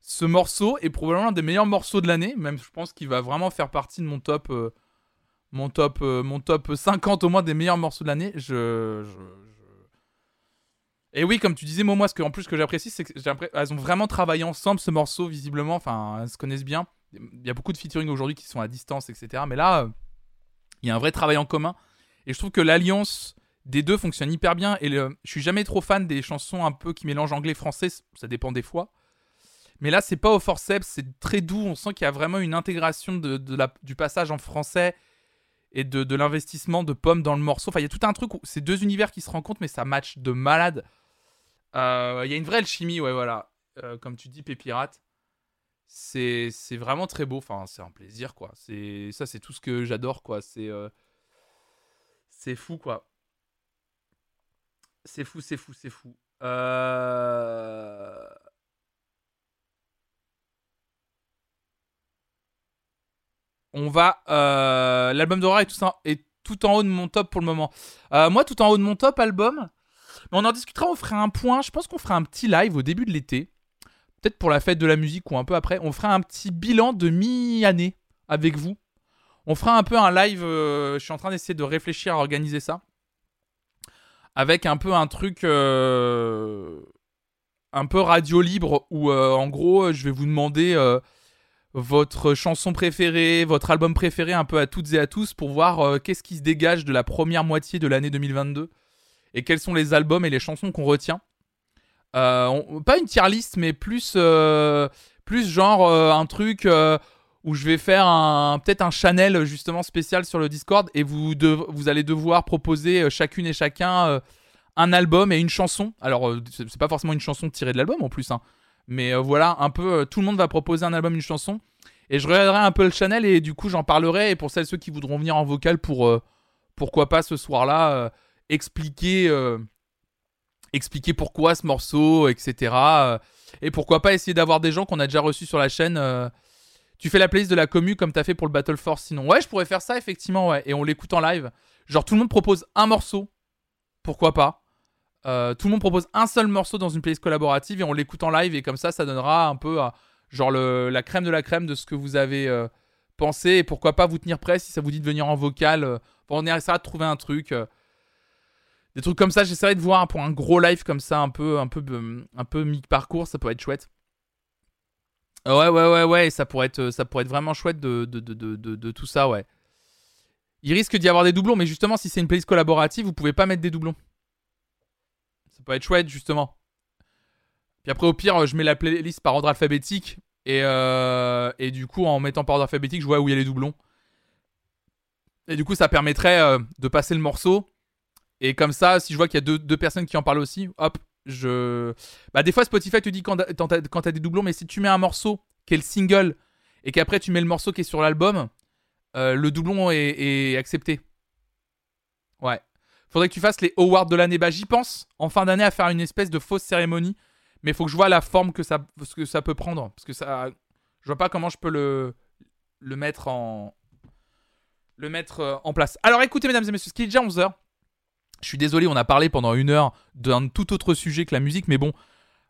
Ce morceau est probablement l'un des meilleurs morceaux de l'année, même je pense qu'il va vraiment faire partie de mon top, euh, mon top, euh, mon top 50 au moins des meilleurs morceaux de l'année. Je, je- Et oui, comme tu disais, moi, ce en plus, ce que j'apprécie, c'est qu'elles ont vraiment travaillé ensemble ce morceau, visiblement. Enfin, elles se connaissent bien. Il y a beaucoup de featuring aujourd'hui qui sont à distance, etc. Mais là, il y a un vrai travail en commun. Et je trouve que l'alliance des deux fonctionne hyper bien. Et le- je suis jamais trop fan des chansons un peu qui mélangent anglais-français. Ça dépend des fois. Mais là, c'est pas au forceps, c'est très doux. On sent qu'il y a vraiment une intégration de la, du passage en français et de, de l'investissement de Pomme dans le morceau. Enfin, il y a tout un truc où c'est deux univers qui se rencontrent, mais ça match de malade. Euh, Il y a une vraie alchimie, ouais, voilà. Euh, comme tu dis, Pépirate. C'est c'est vraiment très beau. Enfin, c'est un plaisir, quoi. C'est Ça, c'est tout ce que j'adore, quoi. C'est euh, c'est fou, quoi. C'est fou, c'est fou, c'est fou. Euh... On va. euh, L'album d'Aurora est tout, en- est tout en haut de mon top pour le moment. Euh, moi, tout en haut de mon top album. On en discutera, on fera un point. Je pense qu'on fera un petit live au début de l'été. Peut-être pour la fête de la musique ou un peu après. On fera un petit bilan de mi-année avec vous. On fera un peu un live. euh, je suis en train d'essayer de réfléchir à organiser ça. Avec un peu un truc. un peu radio libre où en gros je vais vous demander votre chanson préférée, votre album préféré un peu à toutes et à tous pour voir euh, qu'est-ce qui se dégage de la première moitié de l'année 2022 et quels sont les albums et les chansons qu'on retient. Euh, pas une tier list, mais plus, euh, plus genre un truc où je vais faire peut-être un channel justement spécial sur le Discord et vous, vous allez devoir proposer chacune et chacun un album et une chanson. Alors, c'est pas forcément une chanson tirée de l'album en plus, hein. Mais euh, voilà, un peu, euh, tout le monde va proposer un album, une chanson. Et je regarderai un peu le channel et du coup, j'en parlerai. Et pour celles ceux qui voudront venir en vocal pour, euh, pourquoi pas ce soir-là, expliquer, expliquer pourquoi ce morceau, etc. et pourquoi pas essayer d'avoir des gens qu'on a déjà reçus sur la chaîne. tu fais la playlist de la commu comme t'as fait pour le Battle Force sinon. Ouais, je pourrais faire ça effectivement, ouais. Et on l'écoute en live. Genre tout le monde propose un morceau. Pourquoi pas? Euh, Tout le monde propose un seul morceau dans une playlist collaborative et on l'écoute en live et comme ça, ça donnera un peu euh, genre la crème de la crème de ce que vous avez euh, pensé et pourquoi pas vous tenir prêt si ça vous dit de venir en vocal. on essaiera de trouver un truc. des trucs comme ça, j'essaierai de voir pour un gros live comme ça, un peu, un peu, un peu mi-parcours, ça pourrait être chouette. Ouais, ouais, ouais, ouais, ça pourrait être, ça pourrait être vraiment chouette de, de, de- de tout ça, ouais. Il risque d'y avoir des doublons, mais justement, si c'est une playlist collaborative, vous pouvez pas mettre des doublons. Ça peut être chouette, justement. Puis après, au pire, je mets la playlist par ordre alphabétique. Et, euh, et du coup, en mettant par ordre alphabétique, je vois où il y a les doublons. Et du coup, ça permettrait euh, de passer le morceau. Et comme ça, si je vois qu'il y a deux, deux personnes qui en parlent aussi, hop, je. Bah, des fois, Spotify te dit quand t'as- des doublons, mais si tu mets un morceau qui est le single et qu'après tu mets le morceau qui est sur l'album, euh, le doublon est accepté. Ouais. Faudrait que tu fasses les awards de l'année. Bah, j'y pense en fin d'année à faire une espèce de fausse cérémonie. Mais faut que je vois la forme que ça, que ça peut prendre. Parce que ça. Je vois pas comment je peux le, le mettre en le mettre euh, en place. Alors écoutez mesdames et messieurs, ce qui est déjà 11h. Je suis désolé, on a parlé pendant une heure d'un tout autre sujet que la musique, mais bon,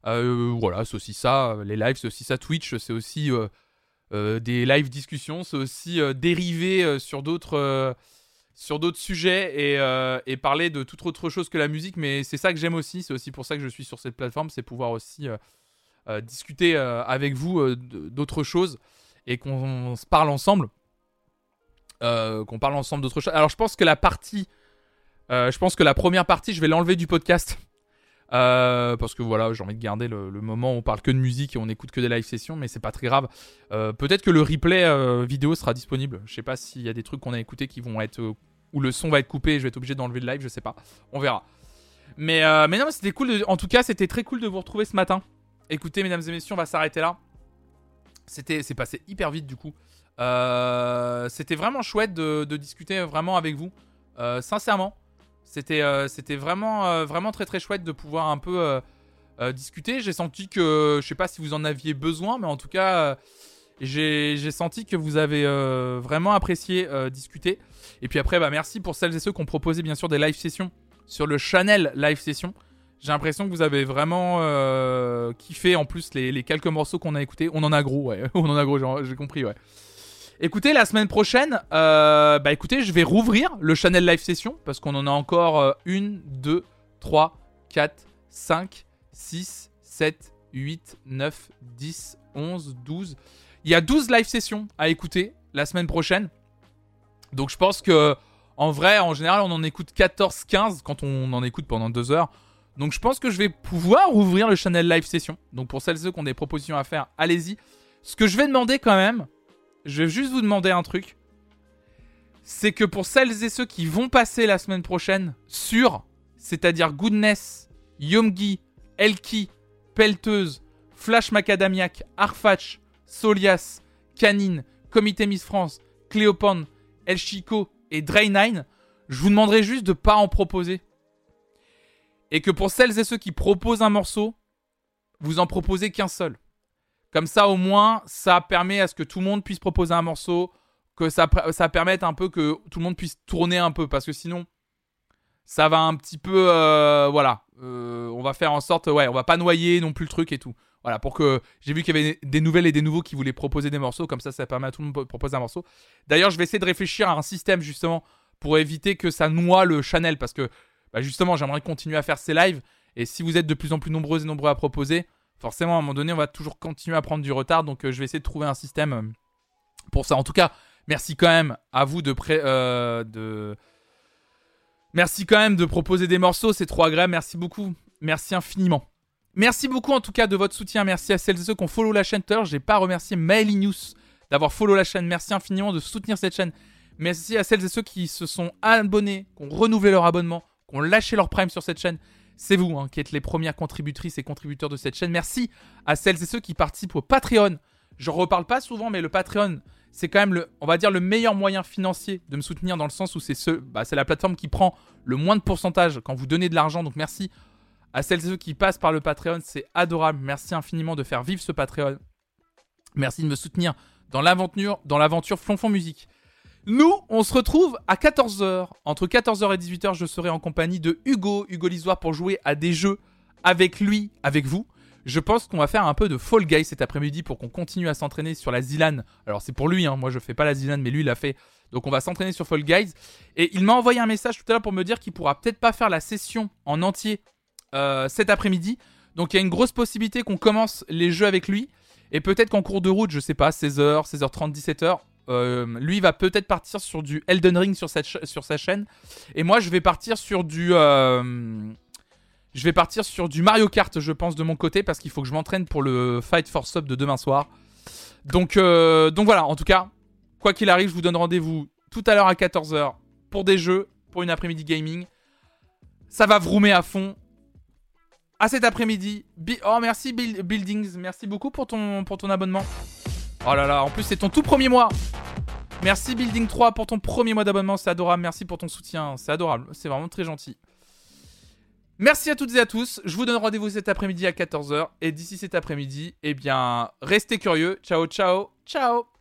euh, voilà, c'est aussi ça, les lives, c'est aussi ça, Twitch, c'est aussi euh, des live discussions, c'est aussi euh, sur d'autres sur d'autres sujets et, euh, et parler de toute autre chose que la musique, mais c'est ça que j'aime aussi, c'est aussi pour ça que je suis sur cette plateforme, c'est pouvoir aussi euh, euh, discuter avec vous d'autres choses et qu'on se parle ensemble. Qu'on parle ensemble d'autres choses. Alors je pense que la partie, je pense que la première partie, je vais l'enlever du podcast. Euh, parce que voilà, j'ai envie de garder le, moment où on parle que de musique et on écoute que des live sessions, mais c'est pas très grave. Euh, Peut-être que le replay euh, vidéo sera disponible. Je sais pas s'il y a des trucs qu'on a écoutés qui vont être. où le son va être coupé et je vais être obligé d'enlever le live, je sais pas. On verra. Mais, mais non, c'était cool. en tout cas, c'était très cool de vous retrouver ce matin. Écoutez, mesdames et messieurs, on va s'arrêter là. C'était, c'est passé hyper vite du coup. C'était vraiment chouette de, discuter vraiment avec vous. Sincèrement, c'était, euh, c'était vraiment, euh, vraiment très très chouette de pouvoir un peu euh, discuter. J'ai senti que, je sais pas si vous en aviez besoin, mais en tout cas, j'ai, senti que vous avez vraiment apprécié discuter. Et puis après, bah merci pour celles et ceux qui ont proposé bien sûr des live sessions sur le Chanel live session. J'ai l'impression que vous avez vraiment kiffé en plus les, les quelques morceaux qu'on a écoutés. On en a gros, ouais. On en a gros, j'ai compris, ouais. Écoutez, la semaine prochaine, euh, bah écoutez, je vais rouvrir le Chanel Live Session parce qu'on en a encore euh, 1, 2, 3, 4, 5, 6, 7, 8, 9, 10, 11, 12. Il y a 12 live sessions à écouter la semaine prochaine. Donc je pense que en vrai, en général, on en écoute 14, 15 quand on en écoute pendant 2 heures. Donc je pense que je vais pouvoir ouvrir le Chanel Live Session. Donc pour celles et ceux qui ont des propositions à faire, allez-y. Ce que je vais demander quand même, je vais juste vous demander un truc. C'est que pour celles et ceux qui vont passer la semaine prochaine sur, c'est-à-dire Goodness, Yomgi, Elki, Pelteuse, Flash Macadamiac, Arfatch, Solias, Canine, Comité Miss France, Cléopan, El Chico et Drain9, je vous demanderai juste de pas en proposer. Et que pour celles et ceux qui proposent un morceau, vous en proposez qu'un seul. Comme ça, au moins, ça permet à ce que tout le monde puisse proposer un morceau, que ça, permette un peu que tout le monde puisse tourner un peu, parce que sinon, ça va un petit peu, euh, voilà, Euh, on va faire en sorte, ouais, on va pas noyer non plus le truc et tout. Voilà, pour que j'ai vu qu'il y avait des nouvelles et des nouveaux qui voulaient proposer des morceaux, comme ça, ça permet à tout le monde de proposer un morceau. D'ailleurs, je vais essayer de réfléchir à un système justement pour éviter que ça noie le Chanel, parce que bah, justement, j'aimerais continuer à faire ces lives. Et si vous êtes de plus en plus nombreux et nombreux à proposer, forcément, à un moment donné, on va toujours continuer à prendre du retard. Donc, euh, je vais essayer de trouver un système euh, pour ça. En tout cas, merci quand même à vous de euh, de Merci quand même de proposer des morceaux, c'est trop agréable. Merci beaucoup. Merci infiniment. Merci beaucoup en tout cas de votre soutien. Merci à celles et ceux qui ont follow la chaîne l'heure. J'ai pas remercié Maily News d'avoir follow la chaîne. Merci infiniment de soutenir cette chaîne. Merci à celles et ceux qui se sont abonnés, qui ont renouvelé leur abonnement, qui ont lâché leur prime sur cette chaîne. C'est vous hein, qui êtes les premières contributrices et contributeurs de cette chaîne. Merci à celles et ceux qui participent au Patreon. Je reparle pas souvent, mais le Patreon, c'est quand même le, on va dire le meilleur moyen financier de me soutenir dans le sens où c'est ce, bah, c'est la plateforme qui prend le moins de pourcentage quand vous donnez de l'argent. Donc merci à celles et ceux qui passent par le Patreon, c'est adorable. Merci infiniment de faire vivre ce Patreon. Merci de me soutenir dans l'aventure, dans l'aventure Musique. Nous, on se retrouve à 14h. Entre 14h et 18h, je serai en compagnie de Hugo, Hugo Lisoire, pour jouer à des jeux avec lui, avec vous. Je pense qu'on va faire un peu de Fall Guys cet après-midi pour qu'on continue à s'entraîner sur la Zilan. Alors c'est pour lui, hein. moi je fais pas la Zilan, mais lui il l'a fait. Donc on va s'entraîner sur Fall Guys. Et il m'a envoyé un message tout à l'heure pour me dire qu'il pourra peut-être pas faire la session en entier euh, cet après-midi. Donc il y a une grosse possibilité qu'on commence les jeux avec lui. Et peut-être qu'en cours de route, je sais pas, 16h, 16h30, 17h, euh, lui va peut-être partir sur du Elden Ring sur, sa chaîne. Et moi je vais partir sur du... euh, je vais partir sur du Mario Kart, je pense, de mon côté, parce qu'il faut que je m'entraîne pour le Fight for Sub de demain soir. Donc, euh, donc voilà, en tout cas, quoi qu'il arrive, je vous donne rendez-vous tout à l'heure à 14h pour des jeux, pour une après-midi gaming. Ça va vroomer à fond. À cet après-midi. Oh, merci Build- Buildings, merci beaucoup pour ton abonnement. Oh là là, en plus, c'est ton tout premier mois. Merci Building 3 pour ton premier mois d'abonnement, c'est adorable. Merci pour ton soutien, c'est adorable, c'est vraiment très gentil. Merci à toutes et à tous. Je vous donne rendez-vous cet après-midi à 14h. Et d'ici cet après-midi, eh bien, restez curieux. Ciao, ciao, ciao.